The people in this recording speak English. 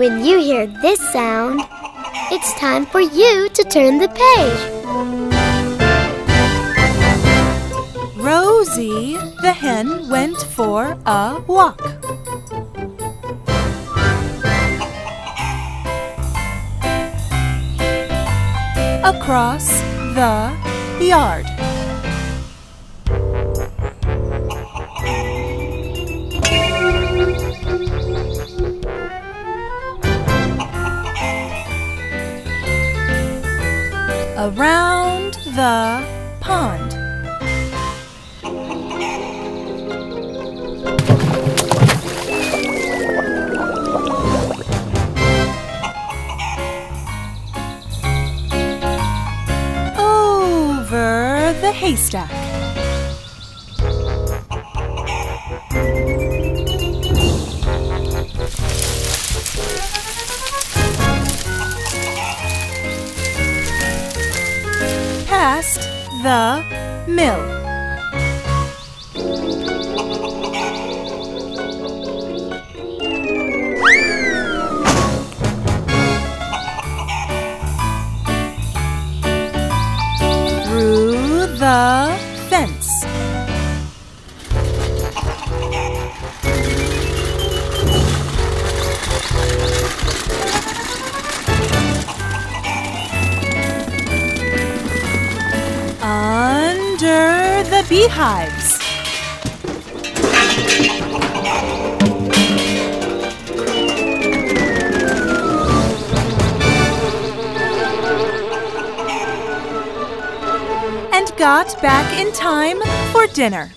When you hear this sound, it's time for you to turn the page. Rosie the hen went for a walk. Across the yard. Around the pond. Over the haystack. Past the mill. Through the fence. Beehives. And got back in time for dinner.